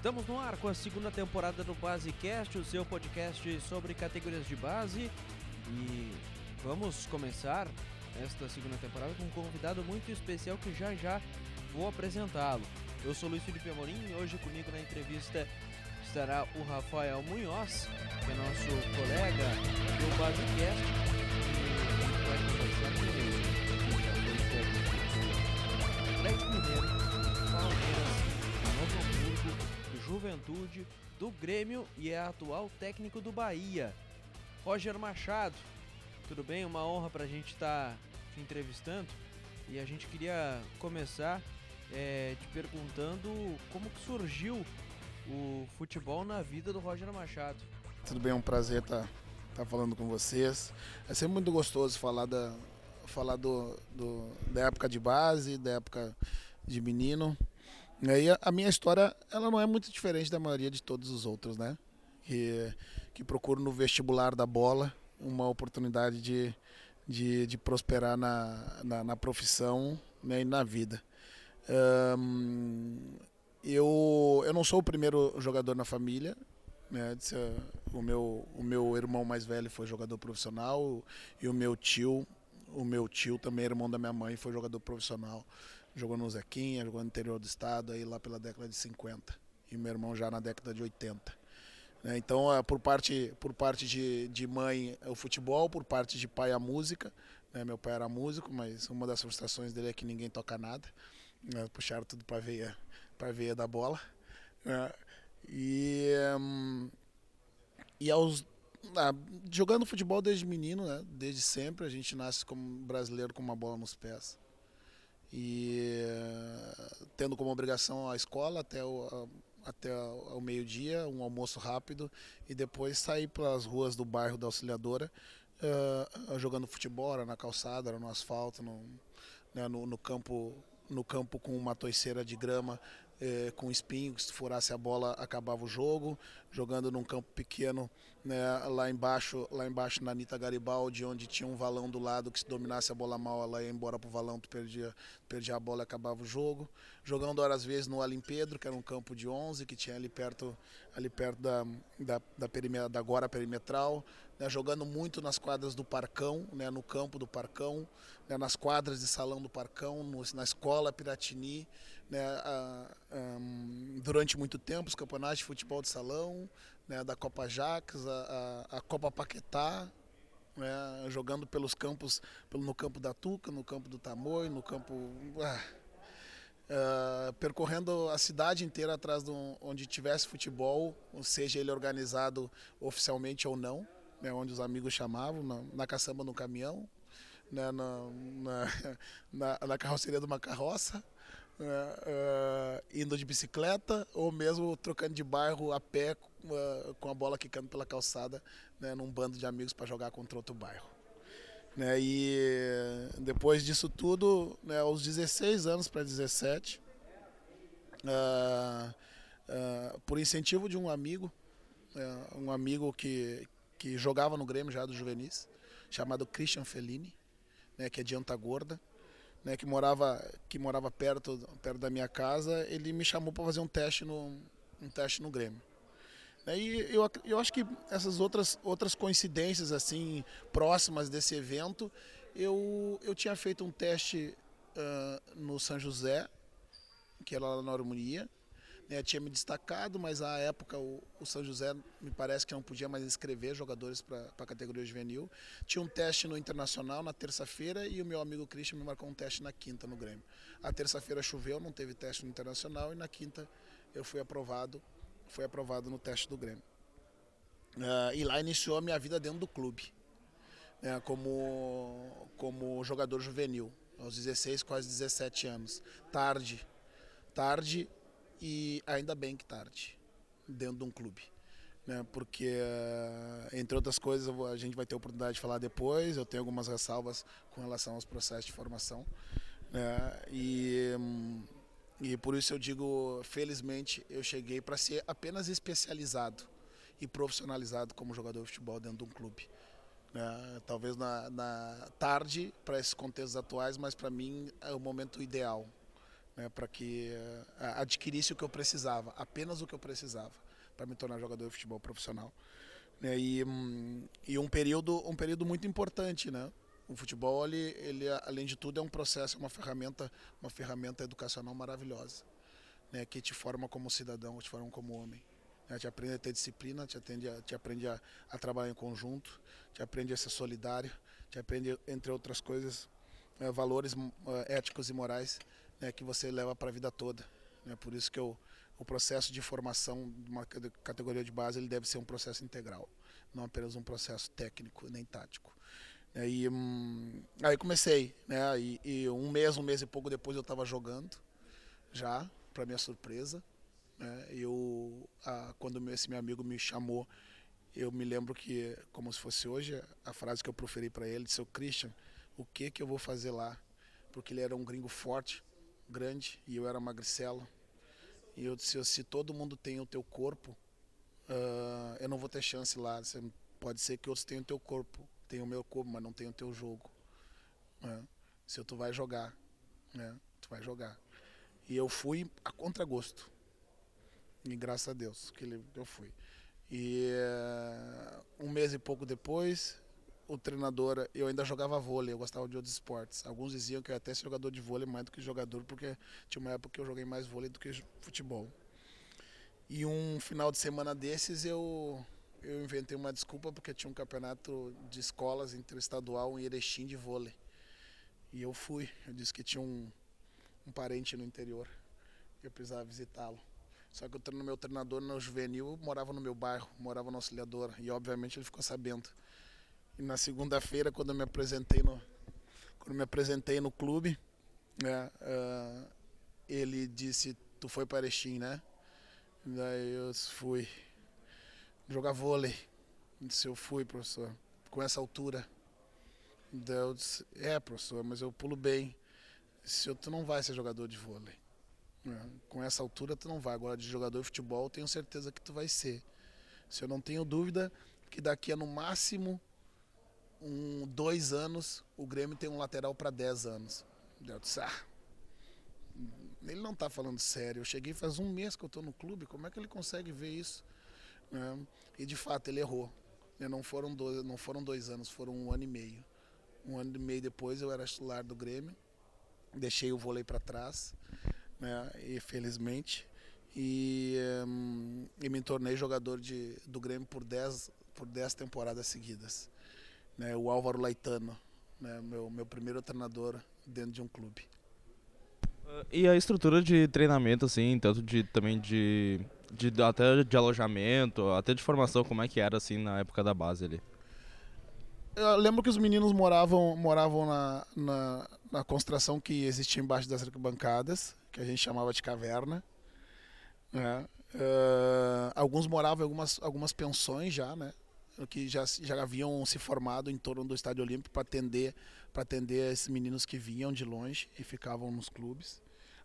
Estamos no ar com a segunda temporada do Basecast, o seu podcast sobre categorias de base. E vamos começar esta segunda temporada com um convidado muito especial que já já vou apresentá-lo. Eu sou Luiz Felipe Amorim e hoje comigo na entrevista estará o Rafael Munhoz, que é nosso colega do Basecast. E vai Juventude, do Grêmio e é atual técnico do Bahia. Roger Machado, tudo bem? Uma honra para a gente estar tá te entrevistando e a gente queria começar é, te perguntando como que surgiu o futebol na vida do Roger Machado. Tudo bem, é um prazer estar tá, tá falando com vocês. É sempre muito gostoso falar da, falar do, do, da época de base, da época de menino. E aí a minha história ela não é muito diferente da maioria de todos os outros, né? Que, que procuro no vestibular da bola uma oportunidade de, de, de prosperar na, na, na, profissão né, e na vida. Eu, eu não sou o primeiro jogador na família, né? O meu, o meu irmão mais velho foi jogador profissional e o meu tio o meu tio também, irmão da minha mãe, foi jogador profissional. Jogou no Zequinha, jogou no interior do estado, aí lá pela década de 50. E meu irmão já na década de 80. Né? Então, é, por parte, por parte de, de mãe, é o futebol, por parte de pai, a música. Né? Meu pai era músico, mas uma das frustrações dele é que ninguém toca nada. Né? Puxaram tudo para veia, para veia da bola. Né? E, hum, e aos ah, jogando futebol desde menino, né? Desde sempre a gente nasce como brasileiro com uma bola nos pés. E tendo como obrigação a escola até o, até o meio-dia, um almoço rápido e depois sair pelas ruas do bairro da Auxiliadora uh, jogando futebol, na calçada, no asfalto, no, né, no, no campo no campo com uma toiceira de grama é, com espinho, que se furasse a bola acabava o jogo, jogando num campo pequeno né, lá embaixo, lá embaixo na Anitta Garibaldi, onde tinha um valão do lado que se dominasse a bola mal, ela ia embora pro valão, tu perdia, perdia a bola e acabava o jogo. Jogando horas vezes no Alim Pedro, que era um campo de 11 que tinha ali perto, ali perto da, da, da, da Guara Perimetral, né, jogando muito nas quadras do Parcão, né, no campo do Parcão, né, nas quadras de salão do Parcão, no, na escola Piratini, né, a, um, durante muito tempo, os campeonatos de futebol de salão, né, da Copa Jaques, a, a, a Copa Paquetá, né, jogando pelos campos, pelo, no campo da Tuca, no campo do Tamoio, no campo. Uh, percorrendo a cidade inteira atrás de um, onde tivesse futebol, seja ele organizado oficialmente ou não, né, onde os amigos chamavam, na, na caçamba no caminhão, né, na, na, na, carroceria de uma carroça, uh, indo de bicicleta ou mesmo trocando de bairro a pé uh, com a bola quicando pela calçada né, num bando de amigos para jogar contra outro bairro. Né, e depois disso tudo, né, aos 16 anos para 17, uh, por incentivo de um amigo, um amigo que, que jogava no Grêmio já do Juvenis, chamado Christian Fellini, né, que é de Antagorda, né, que morava que morava perto perto da minha casa, ele me chamou para fazer um teste no um teste no Grêmio. Né, e eu, eu acho que essas outras outras coincidências assim próximas desse evento, eu eu tinha feito um teste uh, no São José, que era lá na harmonia, né, tinha me destacado, mas à época o, o, São José me parece que não podia mais inscrever jogadores para a categoria juvenil. Tinha um teste no Internacional na terça-feira e o meu amigo Christian me marcou um teste na quinta no Grêmio. A terça-feira choveu, não teve teste no Internacional e na quinta eu fui aprovado, fui aprovado no teste do Grêmio. Uh, e lá iniciou a minha vida dentro do clube, né, como, como jogador juvenil, aos 16, quase 17 anos. Tarde, tarde e ainda bem que tarde, dentro de um clube. Né? Porque, eh, entre outras coisas, a gente vai ter oportunidade de falar depois. Eu tenho algumas ressalvas com relação aos processos de formação. Né? E, e por isso eu digo, felizmente, eu cheguei para ser apenas especializado e profissionalizado como jogador de futebol dentro de um clube. Né? Talvez na, na tarde para esses contextos atuais, mas para mim é o momento ideal né, para que uh, adquirisse o que eu precisava, apenas o que eu precisava para me tornar jogador de futebol profissional. Né, e, um, e um período um período muito importante, né? O futebol ele, ele além de tudo é um processo, uma ferramenta uma ferramenta educacional maravilhosa, né? Que te forma como cidadão, te forma como homem. Né, te aprende a ter disciplina, te, atende a, te aprende a, a trabalhar em conjunto, te aprende a ser solidário, te aprende entre outras coisas é, valores é, éticos e morais né, que você leva para a vida toda. Né? Por isso que eu, o processo de formação de uma categoria de base ele deve ser um processo integral, não apenas um processo técnico nem tático. Aí, hum, aí comecei, né? E, e, um mês, um mês e pouco depois eu estava jogando, já, para minha surpresa. Né? Eu, a, quando esse meu amigo me chamou, eu me lembro que, como se fosse hoje, a frase que eu proferi para ele, disse, Christian, o que que eu vou fazer lá? Porque ele era um gringo forte, grande, e eu era magricelo. E eu disse, se todo mundo tem o teu corpo, uh, eu não vou ter chance lá. Pode ser que outros tenham o teu corpo, tenham o meu corpo, mas não tenham o teu jogo. Né? Se tu vai jogar, né? tu vai jogar. E eu fui a contragosto. E graças a Deus que eu fui. E uh, um mês e pouco depois, o treinador, eu ainda jogava vôlei, eu gostava de outros esportes. Alguns diziam que eu ia até ser jogador de vôlei mais do que jogador, porque tinha uma época que eu joguei mais vôlei do que futebol. E um final de semana desses eu eu inventei uma desculpa porque tinha um campeonato de escolas interestadual em Erechim de vôlei. E eu fui, eu disse que tinha um, um parente no interior, que eu precisava visitá-lo. Só que o meu treinador no juvenil morava no meu bairro, morava no Auxiliador, e obviamente ele ficou sabendo. E na segunda-feira, quando eu me apresentei no, quando me apresentei no clube, né, uh, ele disse: Tu foi para Erechim, né? Daí eu fui jogar vôlei. Ele disse: Eu fui, professor, com essa altura. Daí eu disse: É, professor, mas eu pulo bem. Se tu não vai ser jogador de vôlei. Né? Com essa altura tu não vai. Agora de jogador de futebol tenho certeza que tu vai ser. Se eu não tenho dúvida que daqui a no máximo um, dois anos, o Grêmio tem um lateral para dez anos. Eu disse, ah, ele não está falando sério. Eu cheguei faz um mês que eu estou no clube, como é que ele consegue ver isso? É, e de fato ele errou. Não foram, dois, não foram dois anos, foram um ano e meio. Um ano e meio depois eu era titular do Grêmio, deixei o vôlei para trás, né, e felizmente, e, um, e me tornei jogador de, do Grêmio por dez, por dez temporadas seguidas né, o Álvaro Laitano, né, meu, meu primeiro treinador dentro de um clube. Uh, e a estrutura de treinamento, assim, tanto de também de, de até de alojamento, até de formação, como é que era assim na época da base ali? Eu lembro que os meninos moravam moravam na, na, na construção que existia embaixo das arquibancadas, que a gente chamava de caverna. Né? Uh, alguns moravam em algumas, algumas pensões já, né? que já, já haviam se formado em torno do Estádio Olímpico para atender atender esses meninos que vinham de longe e ficavam nos clubes.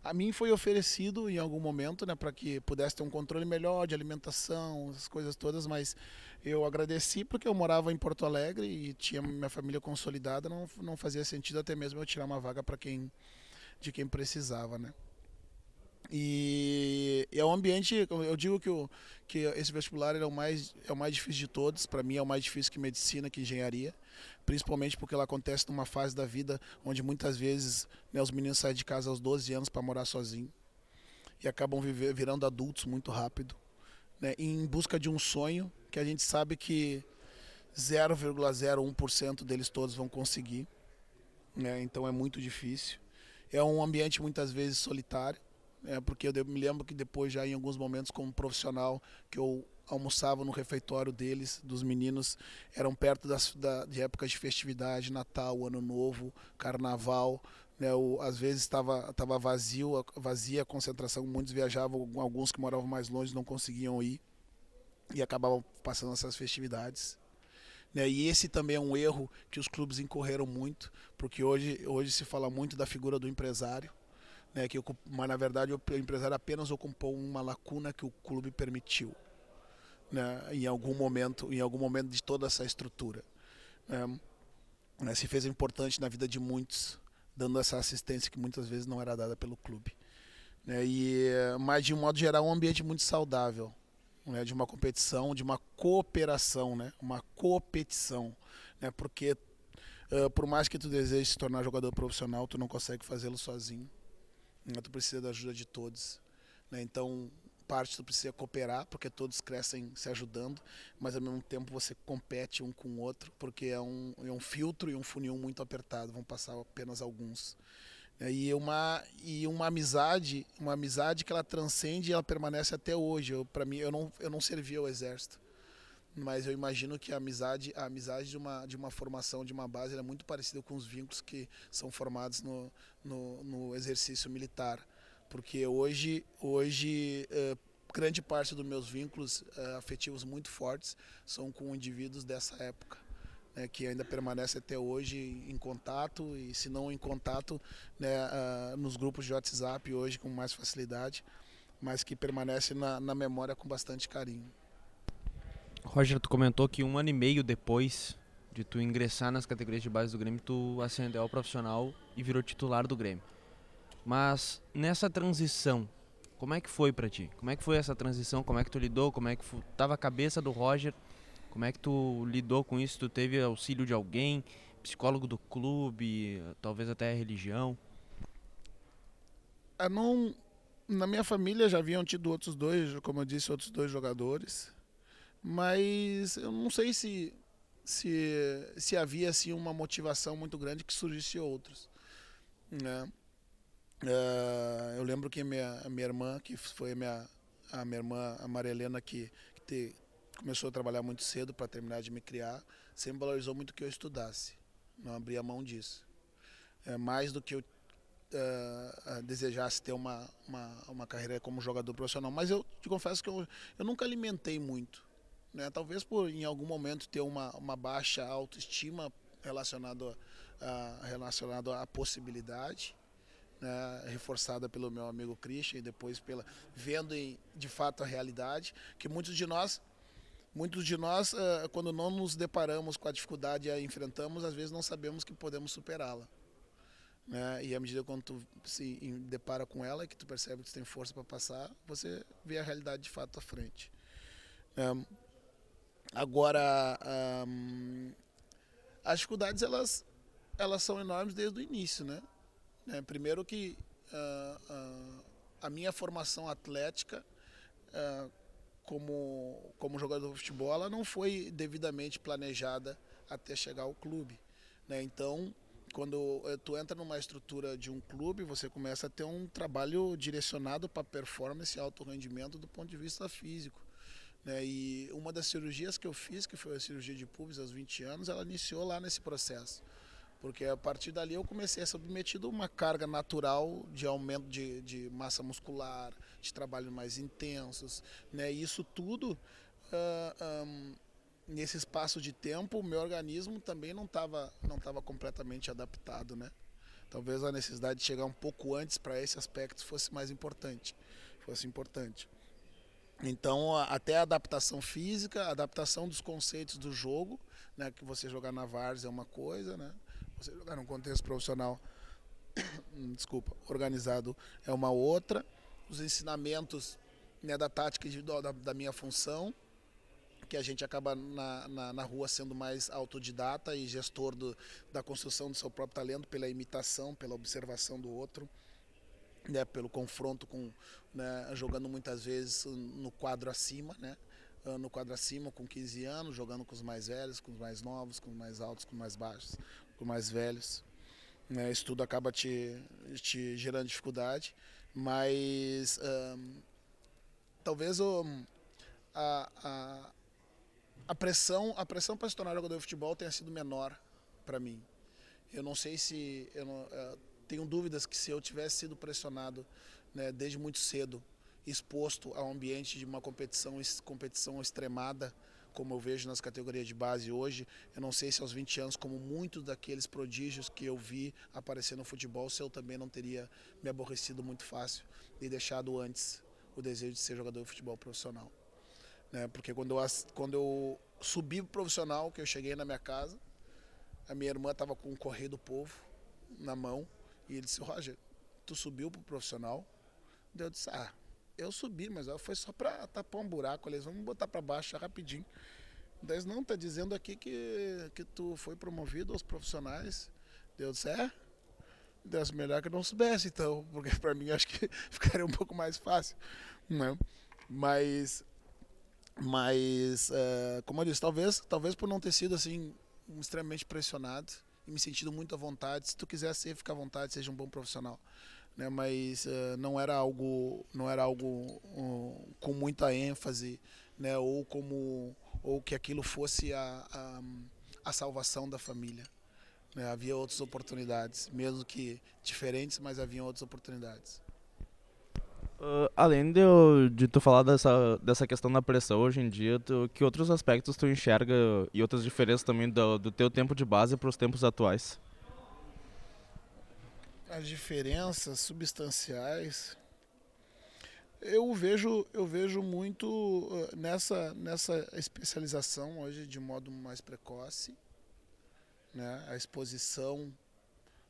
A mim foi oferecido em algum momento, né, para que pudesse ter um controle melhor de alimentação, essas coisas todas, mas eu agradeci porque eu morava em Porto Alegre e tinha minha família consolidada, não, não fazia sentido até mesmo eu tirar uma vaga para quem de quem precisava, né? E, e é um ambiente, eu digo que, o, que esse vestibular é o, mais, é o mais difícil de todos, para mim é o mais difícil que medicina, que engenharia, principalmente porque ela acontece numa fase da vida onde muitas vezes né, os meninos saem de casa aos 12 anos para morar sozinho e acabam viver, virando adultos muito rápido, né, em busca de um sonho que a gente sabe que 0,01% deles todos vão conseguir, né, então é muito difícil. É um ambiente muitas vezes solitário é, porque eu me lembro que depois, já em alguns momentos, como profissional, que eu almoçava no refeitório deles, dos meninos, eram perto das, da, de épocas de festividade, Natal, Ano Novo, Carnaval. Né, o, às vezes estava tava vazio, vazia a concentração, muitos viajavam, alguns que moravam mais longe não conseguiam ir e acabavam passando essas festividades. Né, e esse também é um erro que os clubes incorreram muito, porque hoje, hoje se fala muito da figura do empresário né, que mas na verdade o empresário apenas ocupou uma lacuna que o clube permitiu, né, em algum momento, em algum momento de toda essa estrutura. Né, né, se fez importante na vida de muitos, dando essa assistência que muitas vezes não era dada pelo clube. Né? E, mas, de um modo geral, um ambiente muito saudável. Né? De uma competição, de uma cooperação, né? uma competição. Né? Porque, uh, por mais que tu deseje se tornar jogador profissional, tu não consegue fazê-lo sozinho. Né? Tu precisa da ajuda de todos. Né? Então, parte tu precisa cooperar, porque todos crescem se ajudando, mas ao mesmo tempo você compete um com o outro, porque é um, é um filtro e um funil muito apertado, vão passar apenas alguns. É, e uma e uma amizade, uma amizade que ela transcende e ela permanece até hoje. Para mim, eu não eu não servi ao exército, mas eu imagino que a amizade, a amizade de uma de uma formação, de uma base, é muito parecida com os vínculos que são formados no, no, no exercício militar, porque hoje hoje uh, grande parte dos meus vínculos uh, afetivos muito fortes são com indivíduos dessa época né, que ainda permanece até hoje em contato e se não em contato né, uh, nos grupos de WhatsApp hoje com mais facilidade, mas que permanece na, na memória com bastante carinho. Roger, tu comentou que um ano e meio depois de tu ingressar nas categorias de base do Grêmio, tu ascendeu ao profissional e virou titular do Grêmio. Mas nessa transição, como é que foi para ti? Como é que foi essa transição? Como é que tu lidou? Como é que estava a cabeça do Roger como é que tu lidou com isso? Tu teve auxílio de alguém, psicólogo do clube, talvez até a religião? Eu não, na minha família já haviam tido outros dois, como eu disse, outros dois jogadores, mas eu não sei se se, se havia assim uma motivação muito grande que surgisse outros, né? Uh, eu lembro que minha, a minha irmã, que foi a minha, a minha irmã, a Maria Helena, que, que te, começou a trabalhar muito cedo para terminar de me criar, sempre valorizou muito que eu estudasse. Não abria mão disso. É, mais do que eu uh, desejasse ter uma, uma, uma carreira como jogador profissional. Mas eu te confesso que eu, eu nunca alimentei muito. Né? Talvez por em algum momento ter uma, uma baixa autoestima relacionado a, relacionado à possibilidade. Né, reforçada pelo meu amigo Christian e depois pela vendo em, de fato a realidade que muitos de nós Muitos de nós, uh, quando não nos deparamos com a dificuldade e a enfrentamos, às vezes não sabemos que podemos superá-la. Né? E à medida que tu se depara com ela, que tu percebe que tu tem força para passar, você vê a realidade de fato à frente. Um, agora, um, as dificuldades elas, elas são enormes desde o início, né? É, primeiro que uh, uh, a minha formação atlética uh, como, como jogador de futebol, ela não foi devidamente planejada até chegar ao clube. Né? Então, quando tu entra numa estrutura de um clube, você começa a ter um trabalho direcionado para performance e alto rendimento do ponto de vista físico. Né? E uma das cirurgias que eu fiz, que foi a cirurgia de pubis aos 20 anos, ela iniciou lá nesse processo. Porque a partir dali eu comecei a ser submetido a uma carga natural de aumento de, de massa muscular, de trabalhos mais intensos. Né? Isso tudo, uh, ah, um, nesse espaço de tempo, o meu organismo também não estava não tava completamente adaptado. Né? Talvez a necessidade de chegar um pouco antes para esse aspecto fosse mais importante. Fosse importante. Então, até a adaptação física, a adaptação dos conceitos do jogo, né, que você jogar na várzea é uma coisa, né? Você jogar num contexto profissional, desculpa, organizado é uma outra. Os ensinamentos né, da tática individual da, da minha função, que a gente acaba na, na, na, rua sendo mais autodidata e gestor do, da construção do seu próprio talento pela imitação, pela observação do outro, né, pelo confronto com, né, jogando muitas vezes no quadro acima, né, no quadro acima com 15 anos, jogando com os mais velhos, com os mais novos, com os mais altos, com os mais baixos, com mais velhos. Né? Isso tudo acaba te, te gerando dificuldade, mas talvez o, a, a, a pressão a pressão para se tornar jogador de futebol tenha sido menor para mim. Eu não sei se eu não, uh, tenho dúvidas que se eu tivesse sido pressionado né, desde muito cedo, exposto ao ambiente de uma competição competição extremada, como eu vejo nas categorias de base hoje. Eu não sei se aos 20 anos, como muitos daqueles prodígios que eu vi aparecer no futebol, se eu também não teria me aborrecido muito fácil e deixado antes o desejo de ser jogador de futebol profissional. Né? Porque quando eu, quando eu subi pro profissional, que eu cheguei na minha casa, a minha irmã estava com o Correio do Povo na mão e ele disse, Roger, tu subiu pro profissional, Eu disse, ah, eu subi, mas foi só para tapar um buraco. Eles vão botar para baixo rapidinho. Daí não, tá dizendo aqui que, que tu foi promovido aos profissionais. Deu certo? É? Deus, melhor que eu não soubesse, então, porque para mim acho que ficaria um pouco mais fácil, né? Mas, mas, uh, como eu disse, talvez, talvez por não ter sido assim extremamente pressionado e me sentindo muito à vontade. Se tu quiser ser, fica à vontade, seja um bom profissional, né? Mas uh, não era algo, não era algo uh, com muita ênfase, né? Ou como, ou que aquilo fosse a, a, a salvação da família. Né? Havia outras oportunidades, mesmo que diferentes, mas havia outras oportunidades. Uh, além de, de tu falar dessa, dessa questão da pressão hoje em dia, tu, que outros aspectos tu enxerga e outras diferenças também do, do teu tempo de base para os tempos atuais? As diferenças substanciais eu vejo eu vejo muito uh, nessa nessa especialização hoje de modo mais precoce né? a exposição,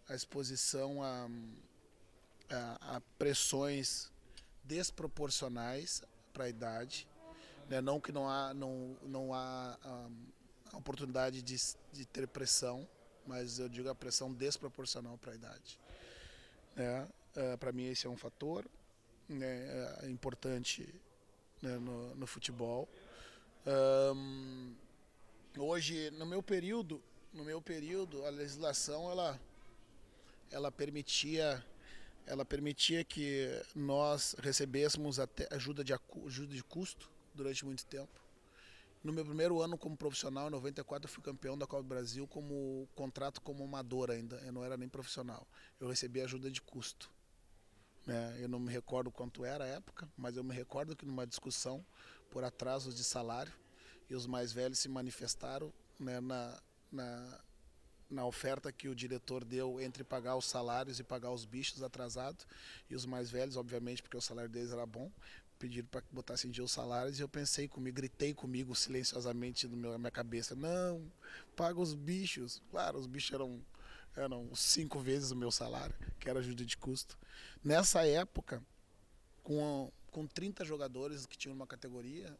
a exposição a, a, a pressões desproporcionais para a idade. Né? Não que não há, não, não há a oportunidade de, de ter pressão, mas eu digo a pressão desproporcional para a idade. Né? Uh, para mim esse é um fator né, é importante né, no, no, futebol. Um, hoje, no meu período, no meu período, a legislação ela, ela permitia ela permitia que nós recebêssemos até ajuda de, ajuda de custo durante muito tempo. No meu primeiro ano como profissional, em 94, eu fui campeão da Copa do Brasil como contrato como amador ainda. Eu não era nem profissional. Eu recebi ajuda de custo. Né? Eu não me recordo quanto era a época, mas eu me recordo que numa discussão por atrasos de salário, e os mais velhos se manifestaram né, na, na, na oferta que o diretor deu entre pagar os salários e pagar os bichos atrasados. E os mais velhos, obviamente, porque o salário deles era bom, pediram para que botasse em dia os salários. E eu pensei comigo, gritei comigo silenciosamente no meu, na minha cabeça: não, paga os bichos. Claro, os bichos eram, eram cinco vezes o meu salário, que era ajuda de custo. Nessa época, com, com 30 jogadores que tinham uma categoria,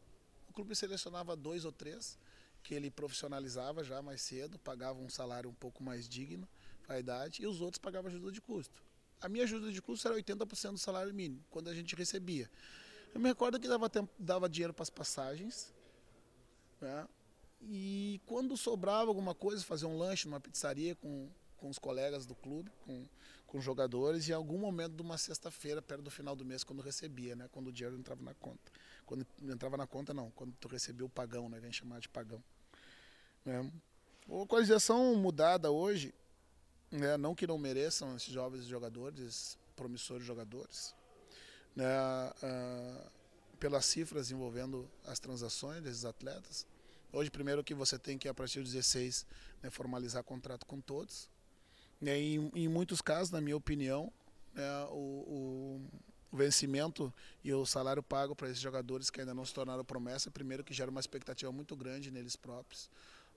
o clube selecionava dois ou três que ele profissionalizava já mais cedo, pagava um salário um pouco mais digno para a idade, e os outros pagavam ajuda de custo. A minha ajuda de custo era 80% do salário mínimo, quando a gente recebia. Eu me recordo que dava, tempo, dava dinheiro para as passagens, né? e quando sobrava alguma coisa, fazia um lanche numa pizzaria com, com os colegas do clube, com, com jogadores, e em algum momento de uma sexta-feira, perto do final do mês, quando recebia, né? quando o dinheiro entrava na conta. Quando entrava na conta, não, quando tu recebia o pagão, né? vem chamar de pagão. Né? A qualificação mudada hoje, né? não que não mereçam esses jovens jogadores, promissores jogadores, né? Ah, pelas cifras envolvendo as transações desses atletas. Hoje, primeiro que você tem que, a partir dos 16, né, formalizar contrato com todos. Né, em, muitos casos, na minha opinião, né, o, o, vencimento e o salário pago para esses jogadores que ainda não se tornaram promessa, primeiro que gera uma expectativa muito grande neles próprios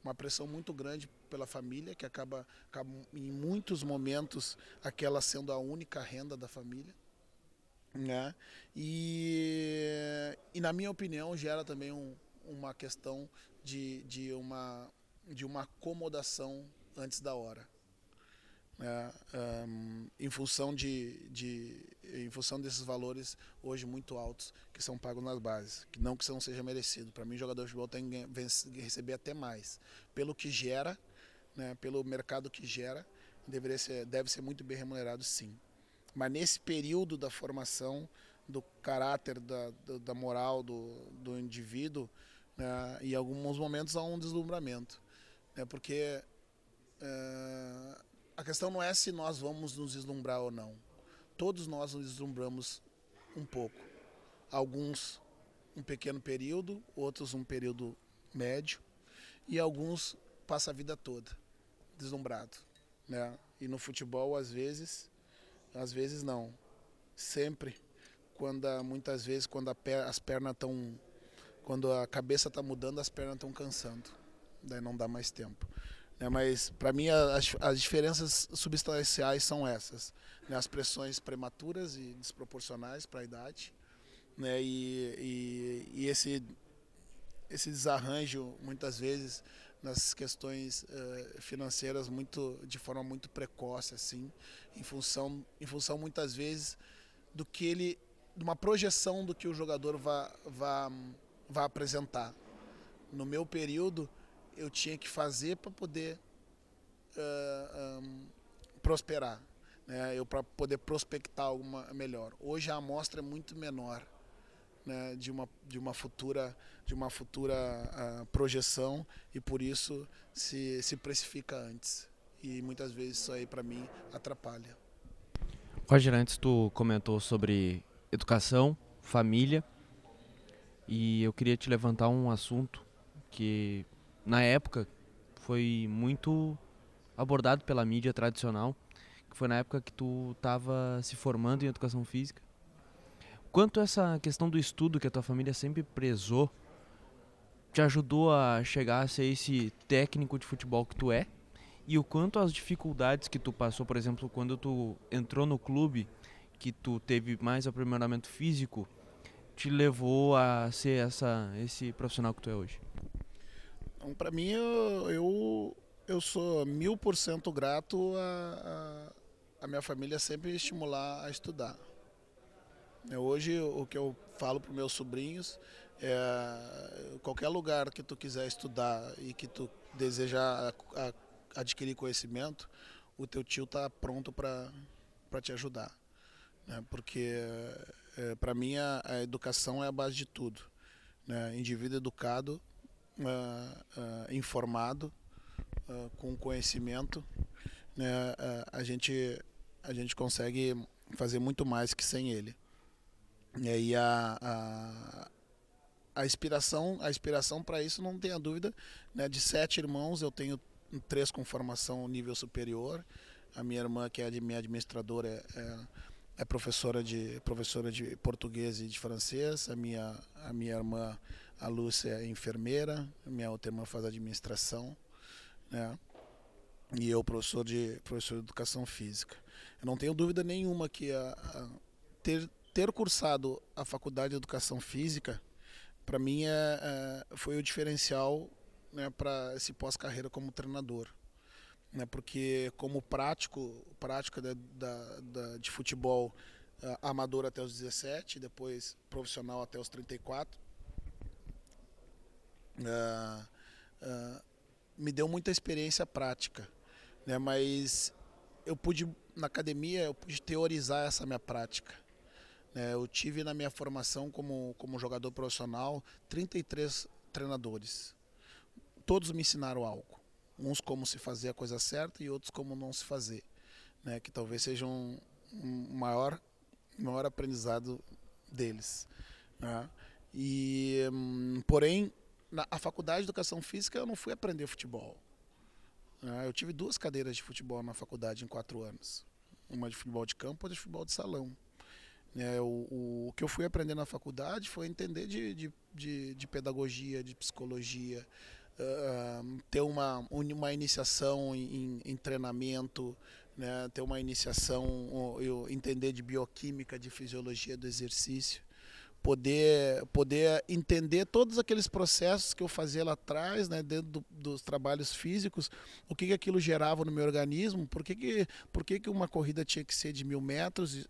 uma pressão muito grande pela família, que acaba, acaba em muitos momentos aquela sendo a única renda da família. Né? E, e na minha opinião gera também um, uma questão de, de, uma, de uma acomodação antes da hora. Né? Um, em função de, de em função desses valores hoje muito altos que são pagos nas bases, que não que isso não seja merecido. Para mim, jogador de futebol tem que receber até mais, pelo que gera, né, pelo mercado que gera, deveria ser, deve ser muito bem remunerado, sim. Mas nesse período da formação do caráter, da, da moral do, do indivíduo, né, em alguns momentos há um deslumbramento, né, porque é, a questão não é se nós vamos nos deslumbrar ou não todos nós nos deslumbramos um pouco. Alguns um pequeno período, outros um período médio e alguns passam a vida toda deslumbrado, né? E no futebol às vezes, às vezes não, sempre quando muitas vezes quando per, as pernas estão quando a cabeça está mudando, as pernas estão cansando. Daí não dá mais tempo. Né? Mas para mim as, as diferenças substanciais são essas: né? as pressões prematuras e desproporcionais para a idade, né? e, e, e esse esse desarranjo muitas vezes nas questões uh, financeiras muito de forma muito precoce assim em função em função muitas vezes do que ele de uma projeção do que o jogador vai vai vai apresentar. No meu período eu tinha que fazer para poder uh, eh, um, prosperar né? Eu para poder prospectar alguma melhor. Hoje a amostra é muito menor né, de uma de uma futura de uma futura uh, projeção e por isso se se precifica antes e muitas vezes isso aí para mim atrapalha. Roger, antes tu comentou sobre educação, família e eu queria te levantar um assunto que na época foi muito abordado pela mídia tradicional, que foi na época que tu estava se formando em educação física Quanto essa questão do estudo que a tua família sempre prezou te ajudou a chegar a ser esse técnico de futebol que tu é? E o quanto as dificuldades que tu passou, por exemplo, quando tu entrou no clube, que tu teve mais aprimoramento físico, te levou a ser essa, esse profissional que tu é hoje? Então, para mim, eu, eu, eu, sou mil por cento grato a, a, a minha família sempre estimular a estudar. É, hoje o que eu falo para meus sobrinhos é qualquer lugar que tu quiser estudar e que tu desejar adquirir conhecimento, o teu tio está pronto para te ajudar. Né? Porque é, para mim a, a, educação é a base de tudo. Né? Indivíduo educado, uh, uh, informado, uh, com conhecimento, né? a, gente, a gente consegue fazer muito mais que sem ele. E aí a, a, a inspiração, a inspiração para isso não tenha dúvida, né? De sete irmãos eu tenho três com formação nível superior. A minha irmã que é minha administradora é, é, é professora de professora de português e de francês. A minha a minha irmã a Lúcia é enfermeira. A minha outra irmã faz administração, né? E eu professor de professor de educação física. Eu não tenho dúvida nenhuma que a, a ter ter cursado a faculdade de educação física, para mim é, é, foi o diferencial né, para esse pós-carreira como treinador. Né, porque como prático, prática da, da, de futebol uh, amador até os 17, depois profissional até os 34, uh, uh, me deu muita experiência prática. Né, mas eu pude, na academia, eu pude teorizar essa minha prática. É, eu tive na minha formação como, como jogador profissional 33 treinadores. Todos me ensinaram algo. Uns como se fazer a coisa certa e outros como não se fazer. Né? Que talvez seja um, um maior, maior aprendizado deles. Né? E, hum, porém, na a faculdade de educação física eu não fui aprender futebol. Né? Eu tive duas cadeiras de futebol na faculdade em quatro anos. Uma de futebol de campo e outra de futebol de salão. É, o, o, que eu fui aprender na faculdade foi entender de, de, de, de pedagogia, de psicologia, uh, ter uma, uma iniciação em, em treinamento, né, ter uma iniciação, eu entender de bioquímica, de fisiologia do exercício poder poder entender todos aqueles processos que eu fazia lá atrás, né, dentro do, dos trabalhos físicos, o que, que aquilo gerava no meu organismo, por que, que, por que, que uma corrida tinha que ser de mil metros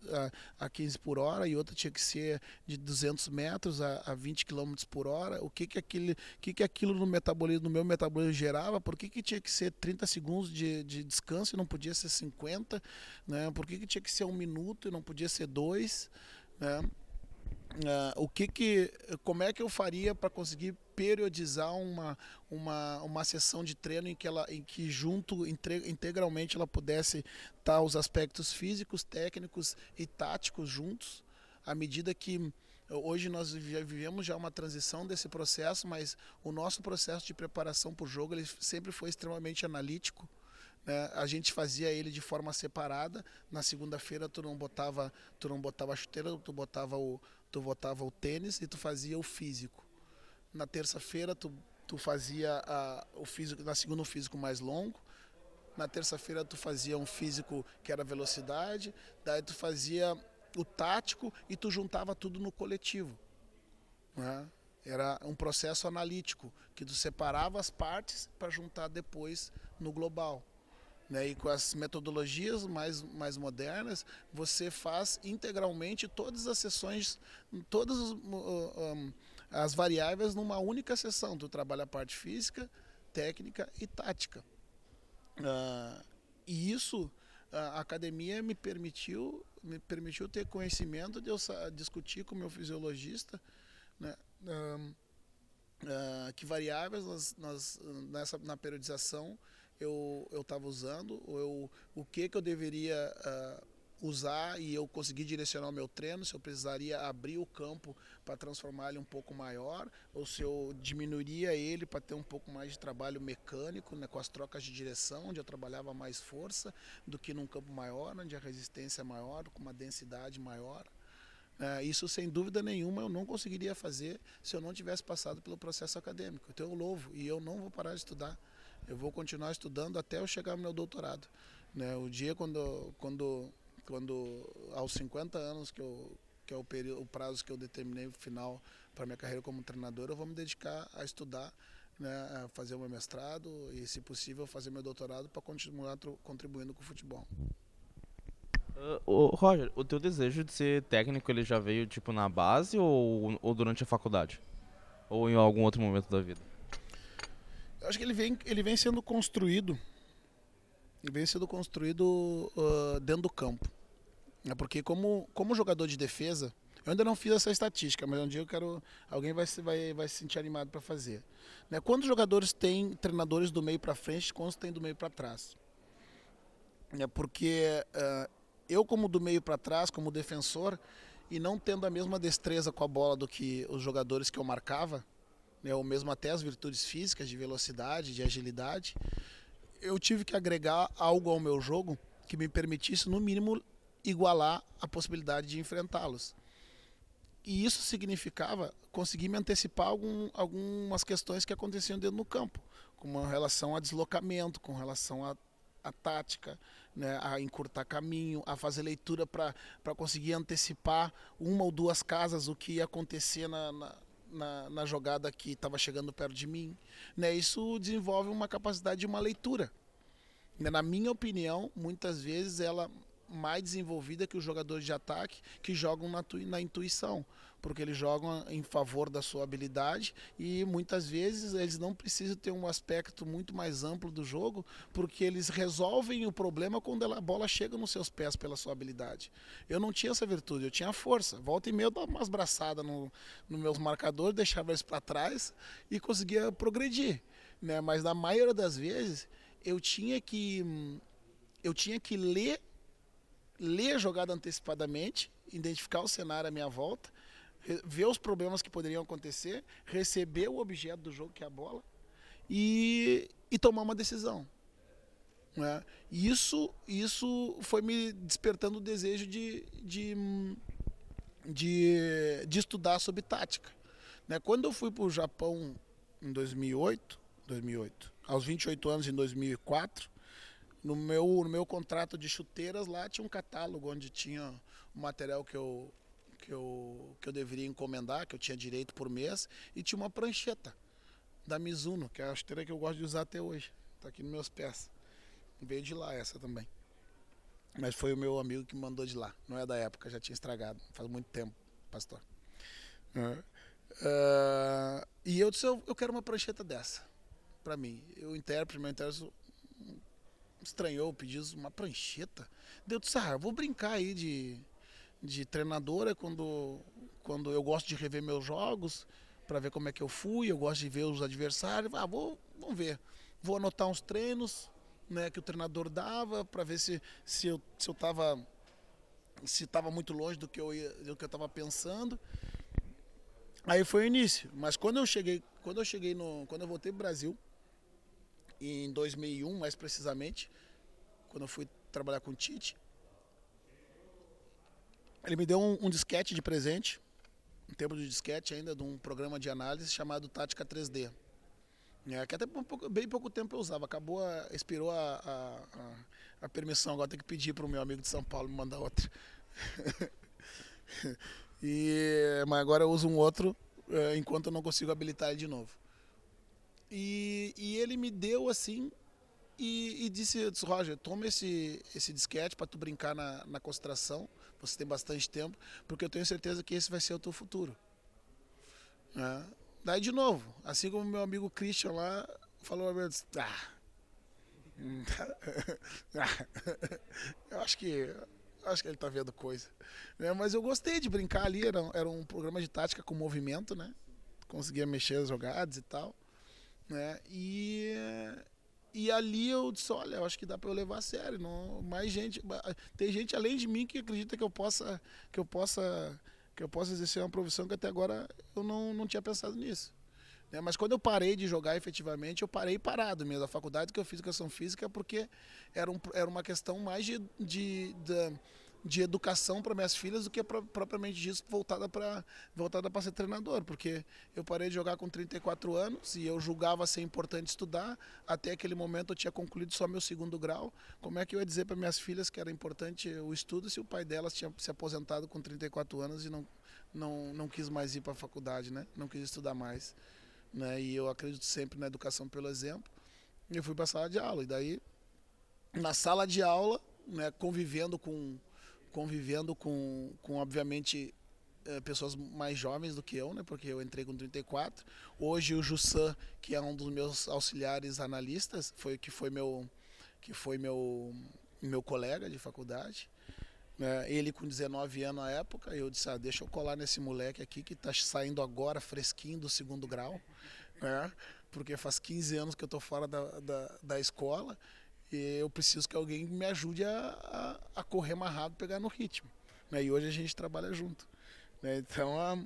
a, a 15 por hora e outra tinha que ser de 200 metros a, a 20 km por hora, o que, que, aquele, que, que aquilo no metabolismo, no meu metabolismo gerava, por que, que tinha que ser 30 segundos de, de descanso e não podia ser 50, né, por que, que tinha que ser um minuto e não podia ser dois, né, Uh, o que que, como é que eu faria para conseguir periodizar uma, uma, uma sessão de treino em que ela em que junto integralmente ela pudesse estar tá os aspectos físicos, técnicos e táticos juntos, à medida que hoje nós vivemos já uma transição desse processo, mas o nosso processo de preparação para o jogo ele sempre foi extremamente analítico. Né? A gente fazia ele de forma separada. Na segunda-feira tu não botava, tu não botava chuteira, tu botava o tu botava o tênis e tu fazia o físico. Na terça-feira tu, tu fazia a, o físico, na segunda um físico mais longo, na terça-feira tu fazia um físico que era velocidade, daí tu fazia o tático e tu juntava tudo no coletivo. Né? Era um processo analítico, que tu separava as partes para juntar depois no global. Né? E com as metodologias mais, mais modernas, você faz integralmente todas as sessões, todas as, variáveis numa única sessão. Tu trabalha a parte física, técnica e tática. Uh, e isso a academia me permitiu me permitiu ter conhecimento de eu discutir com meu fisiologista né, uh, uh, que variáveis nós, nós, nessa, na periodização eu estava usando, eu, o que, que eu deveria uh, usar e eu conseguir direcionar o meu treino, se eu precisaria abrir o campo para transformar ele um pouco maior, ou se eu diminuiria ele para ter um pouco mais de trabalho mecânico, né, com as trocas de direção, onde eu trabalhava mais força do que num campo maior, onde a resistência é maior, com uma densidade maior. É, isso, sem dúvida nenhuma, eu não conseguiria fazer se eu não tivesse passado pelo processo acadêmico. Então, eu louvo e eu não vou parar de estudar. Eu vou continuar estudando até eu chegar no meu doutorado. Né? O dia quando, quando quando aos 50 anos que eu que é o período o prazo que eu determinei final para minha carreira como treinador, eu vou me dedicar a estudar, né, a fazer o meu mestrado e, se possível, fazer meu doutorado para continuar contribuindo com o futebol. Uh, Roger, o teu desejo de ser técnico ele já veio tipo na base ou, ou durante a faculdade? Ou em algum outro momento da vida? Acho que ele vem, ele vem sendo construído e vem sendo construído uh, dentro do campo. É porque como, como jogador de defesa, eu ainda não fiz essa estatística, mas um dia eu quero. Alguém vai, vai, vai se sentir animado para fazer. Né? Quantos jogadores têm treinadores do meio para frente, quantos têm do meio para trás? É porque uh, eu, como do meio para trás, como defensor, e não tendo a mesma destreza com a bola do que os jogadores que eu marcava, né, ou mesmo até as virtudes físicas de velocidade, de agilidade, eu tive que agregar algo ao meu jogo que me permitisse, no mínimo, igualar a possibilidade de enfrentá-los. E isso significava conseguir me antecipar algum, algumas questões que aconteciam dentro do campo, com relação a deslocamento, com relação a, a tática, né, a encurtar caminho, a fazer leitura para conseguir antecipar uma ou duas casas o que ia acontecer na, na na, na jogada que estava chegando perto de mim. Né? Isso desenvolve uma capacidade de uma leitura. Né? Na minha opinião, muitas vezes ela mais desenvolvida que os jogadores de ataque que jogam na, na intuição, porque eles jogam em favor da sua habilidade e muitas vezes eles não precisam ter um aspecto muito mais amplo do jogo, porque eles resolvem o problema quando a bola chega nos seus pés pela sua habilidade. Eu não tinha essa virtude, eu tinha força. Volta e meia eu dava umas braçadas no, no meus marcadores, deixava eles para trás e conseguia progredir. Né? Mas na maioria das vezes eu tinha que eu tinha que ler ler a jogada antecipadamente, identificar o cenário à minha volta, ver os problemas que poderiam acontecer, receber o objeto do jogo, que é a bola, e, e tomar uma decisão. Né? Isso, isso foi me despertando o desejo de, de, de, de estudar sobre tática. Né? Quando eu fui para o Japão em 2008, 2008, aos 28 anos em 2004, no meu, no meu contrato de chuteiras lá tinha um catálogo onde tinha o material que eu, que, eu, que eu deveria encomendar, que eu tinha direito por mês, e tinha uma prancheta da Mizuno, que é a chuteira que eu gosto de usar até hoje. Está aqui nos meus pés. Veio de lá essa também. Mas foi o meu amigo que mandou de lá. Não é da época, já tinha estragado. Faz muito tempo, pastor. Uh, e eu disse, eu, eu quero uma prancheta dessa para mim. Eu intérprete, meu intérprete estranhou, pediu uma prancheta. Deu disse, ah, eu vou brincar aí de, de treinadora quando, quando eu gosto de rever meus jogos, para ver como é que eu fui, eu gosto de ver os adversários. Ah, vou, vamos ver. Vou anotar uns treinos né, que o treinador dava para ver se, se eu se eu estava se estava muito longe do que eu que eu estava pensando. Aí foi o início. Mas quando eu cheguei, quando eu cheguei no, quando eu voltei para o Brasil, em 2001, mais precisamente, quando eu fui trabalhar com o Tite. Ele me deu um, um disquete de presente, um tempo de disquete ainda, de um programa de análise chamado Tática 3D. É, que até pouco, bem pouco tempo eu usava. Acabou, a, expirou a, a, a, permissão. Agora tem que pedir para o meu amigo de São Paulo me mandar outra. e, mas agora eu uso um outro é, enquanto eu não consigo habilitar ele de novo. E, e ele me deu assim e, e disse, disse, Roger, toma esse, esse disquete para tu brincar na, na concentração. Você tem bastante tempo, porque eu tenho certeza que esse vai ser o teu futuro. É. Daí de novo, assim como meu amigo Christian lá falou, ah, eu acho que acho que ele tá vendo coisa. É, mas eu gostei de brincar ali, era, era um programa de tática com movimento, né? Conseguia mexer as jogadas e tal. Né? E, e ali eu disse, olha, eu acho que dá para eu levar a sério. Não, mais gente. Tem gente além de mim que acredita que eu possa. Que eu possa que eu possa exercer uma profissão que até agora eu não, não tinha pensado nisso. Né? Mas quando eu parei de jogar efetivamente, eu parei parado mesmo. A faculdade que eu fiz educação física porque era, um, era uma questão mais de, de, de, de educação para minhas filhas do que propriamente disso voltada para voltada para ser treinador. Porque eu parei de jogar com 34 anos e eu julgava ser importante estudar. Até aquele momento eu tinha concluído só meu segundo grau. Como é que eu ia dizer para minhas filhas que era importante o estudo se o pai delas tinha se aposentado com 34 anos e não, não, não quis mais ir para a faculdade, né? não quis estudar mais? né? E eu acredito sempre na educação pelo exemplo. Eu fui para a sala de aula. E daí, na sala de aula, né, convivendo com, convivendo com, com obviamente, eh, pessoas mais jovens do que eu, né? Porque eu entrei com 34. Hoje o Jussan, que é um dos meus auxiliares analistas, foi que foi meu que foi meu meu colega de faculdade. Né? Ele com 19 anos na época, eu disse, ah, deixa eu colar nesse moleque aqui que está saindo agora fresquinho do segundo grau, né? porque faz 15 anos que eu estou fora da, da, da, escola eu preciso que alguém me ajude a, a, a correr mais rápido, pegar no ritmo. Né? E hoje a gente trabalha junto. Né? Então, a,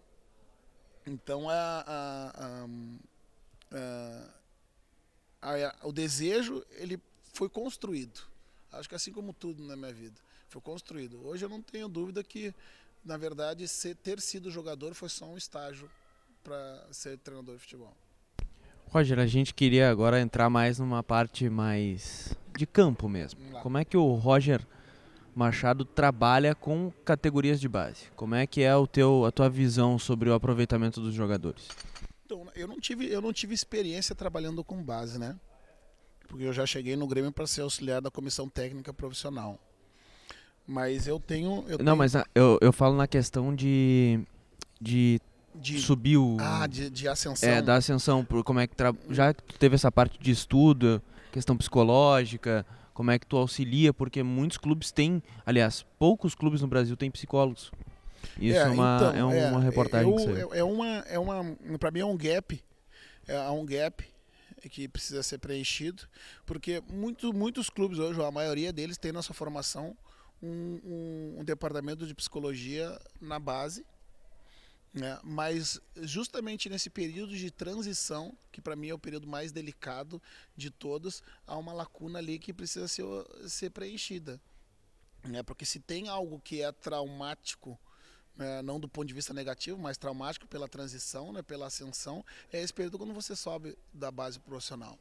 então a, o desejo ele foi construído. Acho que assim como tudo na minha vida foi construído. Hoje eu não tenho dúvida que, na verdade, ser, ter sido jogador foi só um estágio para ser treinador de futebol. Roger, a gente queria agora entrar mais numa parte mais de campo mesmo. Como é que o Roger Machado trabalha com categorias de base? Como é que é o teu, a tua visão sobre o aproveitamento dos jogadores? Então, eu não tive, eu não tive experiência trabalhando com base, né? Porque eu já cheguei no Grêmio para ser auxiliar da comissão técnica profissional. Mas eu tenho. Eu não, tenho... mas eu, eu falo na questão de. de, de subir o. Ah, de, de ascensão. É, da ascensão. Por como é que. Tra... Já teve essa parte de estudo, questão psicológica, como é que tu auxilia, porque muitos clubes têm. Aliás, poucos clubes no Brasil têm psicólogos. Isso é, é uma, então, é uma é, reportagem eu, que é, é uma, é uma, para mim é um gap, é um gap que precisa ser preenchido, porque muito, muitos clubes hoje, a maioria deles tem na sua formação um, um, um departamento de psicologia na base, né? mas justamente nesse período de transição, que para mim é o período mais delicado de todos, há uma lacuna ali que precisa ser, ser preenchida. Né? Porque se tem algo que é traumático, né? não do ponto de vista negativo, mas traumático pela transição, né? pela ascensão, é esse período quando você sobe da base profissional.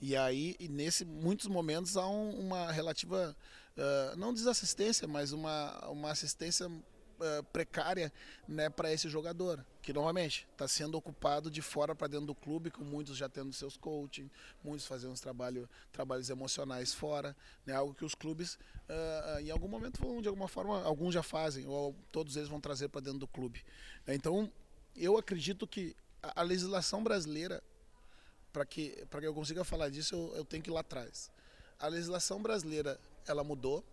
E aí, e nesse muitos momentos há um, uma relativa uh, não desassistência, mas uma, uma assistência uh, precária né, para esse jogador, que novamente está sendo ocupado de fora para dentro do clube, com muitos já tendo seus coaching, muitos fazendo trabalho, trabalhos emocionais fora, né, algo que os clubes uh, em algum momento vão, de alguma forma, alguns já fazem, ou todos eles vão trazer para dentro do clube. Então, eu acredito que a, a legislação brasileira, para que, que eu consiga falar disso, eu, eu tenho que ir lá atrás. A legislação brasileira ela mudou,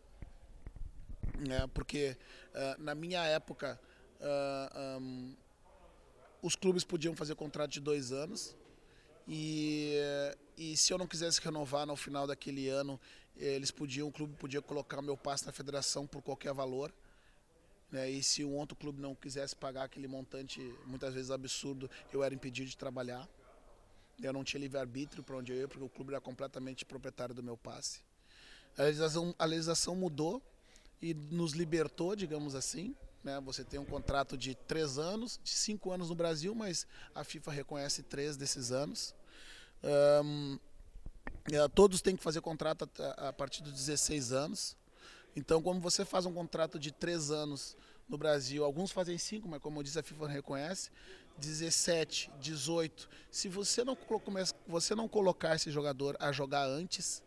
né? porque uh, na minha época uh, ah, um, os clubes podiam fazer contrato de dois anos e, e se eu não quisesse renovar no final daquele ano, eles podiam, o clube podia colocar meu passe na federação por qualquer valor. Né? E se um outro clube não quisesse pagar aquele montante, muitas vezes absurdo, eu era impedido de trabalhar. Eu não tinha livre-arbítrio para onde eu ia, porque o clube era completamente proprietário do meu passe. A legislação, a legislação mudou e nos libertou, digamos assim. Né? Você tem um contrato de três anos, de cinco anos no Brasil, mas a FIFA reconhece três desses anos. Um, é, todos têm que fazer contrato a, partir dos 16 anos. Então, como você faz um contrato de três anos no Brasil, alguns fazem cinco, mas como eu disse, a FIFA reconhece, 17, 18. Se você não, você não colocar esse jogador a jogar antes,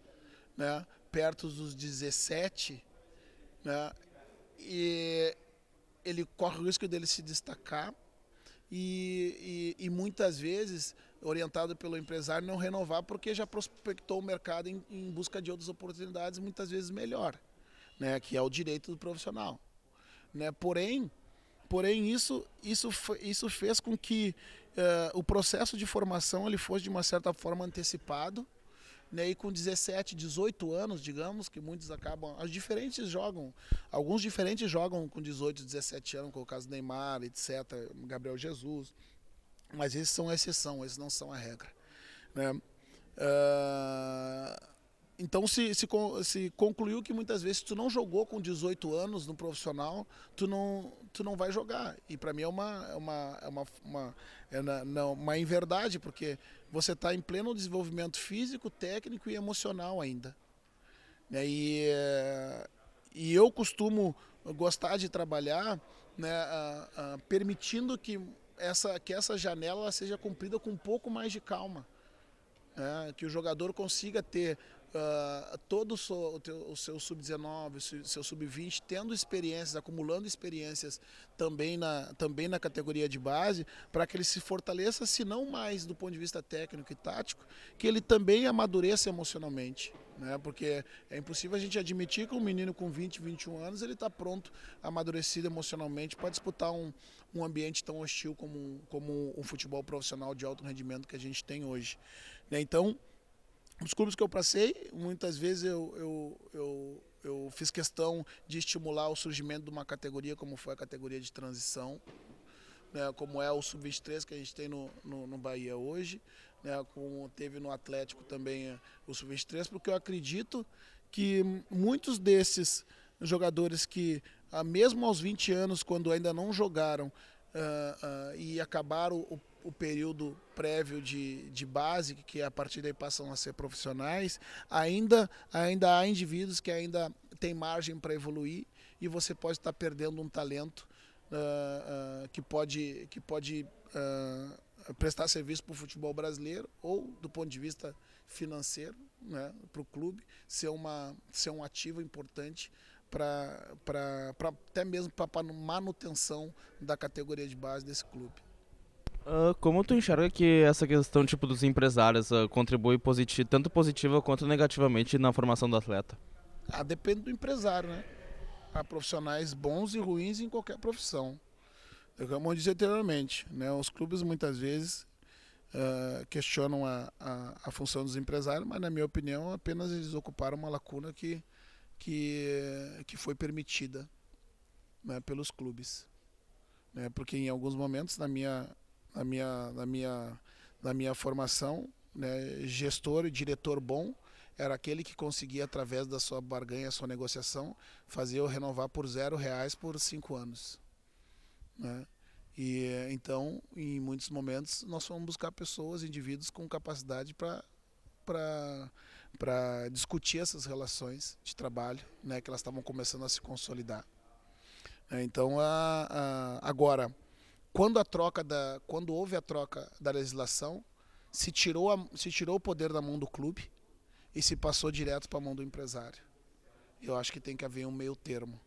né, perto dos 17, né, e ele corre o risco dele se destacar e, e, e, muitas vezes, orientado pelo empresário, não renovar porque já prospectou o mercado em, em busca de outras oportunidades, muitas vezes melhor, né, que é o direito do profissional. Né? Porém, porém isso, isso, isso fez com que uh, o processo de formação ele fosse de uma certa forma antecipado né, e com 17, 18 anos, digamos, que muitos acabam. Os diferentes jogam, alguns diferentes jogam com 18, 17 anos, como o caso do Neymar, etc., Gabriel Jesus. Mas esses são a exceção, esses não são a regra. Né? Uh, então se, se, se, concluiu que muitas vezes tu não jogou com 18 anos no profissional, tu não, tu não vai jogar. E para mim é uma, é uma, é uma, uma, é não, uma inverdade, porque você está em pleno desenvolvimento físico, técnico e emocional ainda. E, e eu costumo gostar de trabalhar né, a, a, permitindo que essa, que essa janela seja cumprida com um pouco mais de calma. Né, que o jogador consiga ter uh, todo o seu, o seu sub-19, o seu sub-20, tendo experiências, acumulando experiências também na, também na categoria de base, para que ele se fortaleça, se não mais do ponto de vista técnico e tático, que ele também amadureça emocionalmente. Né? Porque é impossível a gente admitir que um menino com 20, 21 anos ele está pronto, amadurecido emocionalmente para disputar um, um ambiente tão hostil como, como um futebol profissional de alto rendimento que a gente tem hoje. Né? Então, os clubes que eu passei, muitas vezes eu, eu, eu, eu, fiz questão de estimular o surgimento de uma categoria como foi a categoria de transição, né, como é o Sub-23 que a gente tem no, no, no Bahia hoje, né, como teve no Atlético também eh, o Sub-23, porque eu acredito que muitos desses jogadores que, ah, mesmo aos 20 anos, quando ainda não jogaram uh, uh, e acabaram o o período prévio de, de base, que a partir daí passam a ser profissionais, ainda, ainda há indivíduos que ainda têm margem para evoluir e você pode estar perdendo um talento uh, uh, que pode, que pode uh, prestar serviço para o futebol brasileiro ou do ponto de vista financeiro né, para o clube, ser, uma, ser um ativo importante para até mesmo para manutenção da categoria de base desse clube. Uh, como tu enxerga que essa questão tipo dos empresários uh, contribui positivo, tanto positiva quanto negativamente na formação do atleta? Ah, depende do empresário, né? Há profissionais bons e ruins em qualquer profissão. Eu como eu disse anteriormente, né? Os clubes muitas vezes uh, questionam a, a, a, função dos empresários, mas na minha opinião apenas eles ocuparam uma lacuna que que, que foi permitida né, pelos clubes, né? Porque em alguns momentos na minha na minha, na minha, na minha formação, né, gestor e diretor bom era aquele que conseguia, através da sua barganha, sua negociação, fazer eu renovar por zero reais por cinco anos. Né? E então, em muitos momentos, nós fomos buscar pessoas, indivíduos com capacidade para para discutir essas relações de trabalho, né, que elas estavam começando a se consolidar. Então, a, a, agora, quando a troca da, quando houve a troca da legislação, se tirou, a, se tirou o poder da mão do clube e se passou direto para a mão do empresário. Eu acho que tem que haver um meio termo,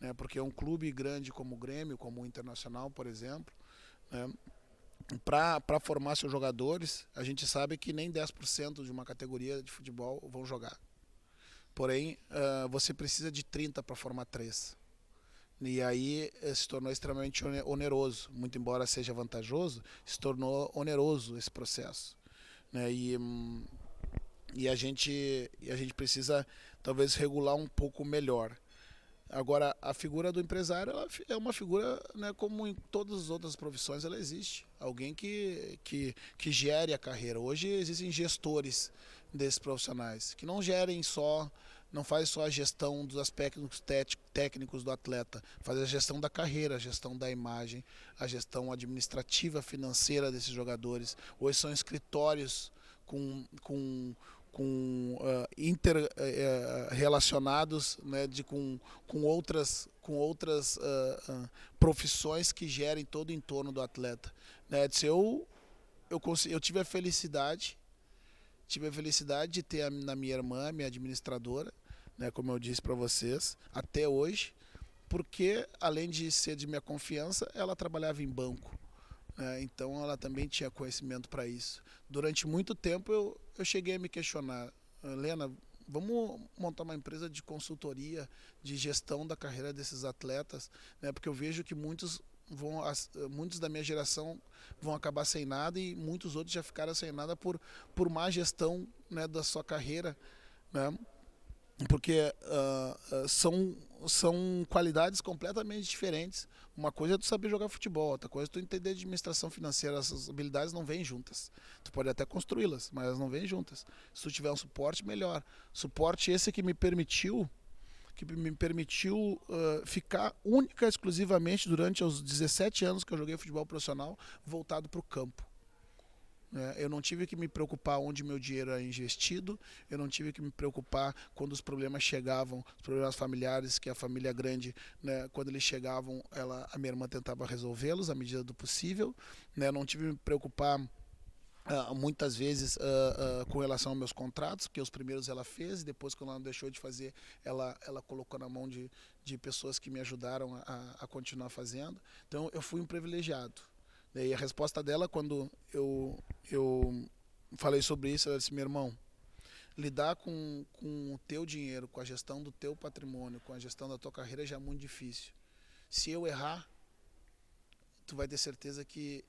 né? Porque um clube grande como o Grêmio, como o Internacional, por exemplo, né? para formar seus jogadores, a gente sabe que nem 10% de uma categoria de futebol vão jogar. Porém, uh, você precisa de 30 para formar três. E aí eh, se tornou extremamente oneroso, muito embora seja vantajoso, se tornou oneroso esse processo. Né? E, hum, e, a gente, e a gente precisa talvez regular um pouco melhor. Agora, a figura do empresário é uma figura, né, como em todas as outras profissões, ela existe. Alguém que, que, que gere a carreira. Hoje existem gestores desses profissionais, que não gerem só não faz só a gestão dos aspectos técnicos do atleta, faz a gestão da carreira, a gestão da imagem, a gestão administrativa, financeira desses jogadores. Hoje são escritórios com, com, com uh, inter uh, relacionados né, de, com, com outras, com outras uh, profissões que gerem todo o entorno do atleta. Né? Eu, eu, eu tive a felicidade tive a felicidade de ter a, na minha irmã, minha administradora, né, como eu disse para vocês, até hoje, porque além de ser de minha confiança, ela trabalhava em banco. Né, então ela também tinha conhecimento para isso. Durante muito tempo eu, eu cheguei a me questionar, Helena, vamos montar uma empresa de consultoria, de gestão da carreira desses atletas, né, porque eu vejo que muitos vão muitos da minha geração vão acabar sem nada e muitos outros já ficaram sem nada por por má gestão né, da sua carreira né? porque uh, são são qualidades completamente diferentes. Uma coisa é tu saber jogar futebol outra coisa é tu entender administração financeira. Essas habilidades não vêm juntas. Tu pode até construí-las mas elas não vêm juntas. Se tu tiver um suporte melhor. Suporte esse que me permitiu que me permitiu uh, ficar única exclusivamente durante os 17 anos que eu joguei futebol profissional voltado para o campo. É, eu não tive que me preocupar onde meu dinheiro era investido, eu não tive que me preocupar quando os problemas chegavam, os problemas familiares, que a família grande, né, quando eles chegavam, ela, a minha irmã tentava resolvê-los à medida do possível. Né, eu não tive que me preocupar Uh, muitas vezes uh, uh, com relação aos meus contratos, que os primeiros ela fez, depois, quando ela deixou de fazer, ela, ela colocou na mão de, de pessoas que me ajudaram a, a continuar fazendo. Então, eu fui um privilegiado. E a resposta dela, quando eu, eu falei sobre isso, ela disse: meu irmão, lidar com, com o teu dinheiro, com a gestão do teu patrimônio, com a gestão da tua carreira já é muito difícil. Se eu errar, tu vai ter certeza que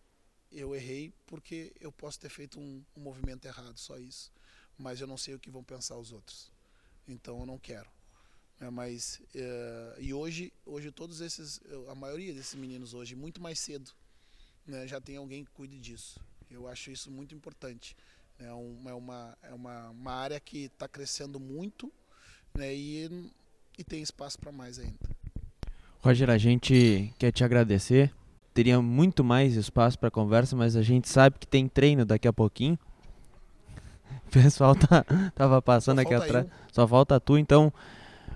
eu errei porque eu posso ter feito um, um, movimento errado, só isso. Mas eu não sei o que vão pensar os outros. Então eu não quero. É, mas é, e hoje, hoje todos esses, a maioria desses meninos hoje, muito mais cedo, né, já tem alguém que cuide disso. Eu acho isso muito importante. É, um, é uma, é uma, uma área que está crescendo muito né, e, e tem espaço para mais ainda. Roger, a gente quer te agradecer teria muito mais espaço para conversa, mas a gente sabe que tem treino daqui a pouquinho. O pessoal tá, tava passando Só aqui atrás. Eu. Só falta tu, então,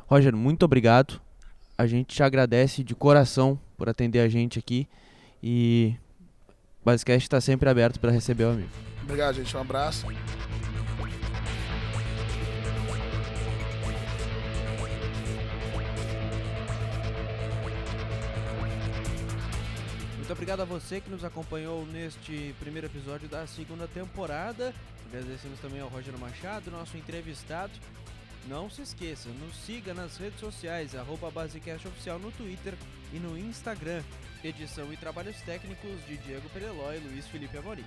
Roger, muito obrigado. A gente te agradece de coração por atender a gente aqui e o Basecast está sempre aberto para receber o amigo. Obrigado, gente. Um abraço. Obrigado a você que nos acompanhou neste primeiro episódio da segunda temporada. Agradecemos também ao Roger Machado, nosso entrevistado. Não se esqueça, nos siga nas redes sociais, arroba Basecast Oficial no Twitter e no Instagram. Edição e trabalhos técnicos de Diego Pereló e Luiz Felipe Amorim.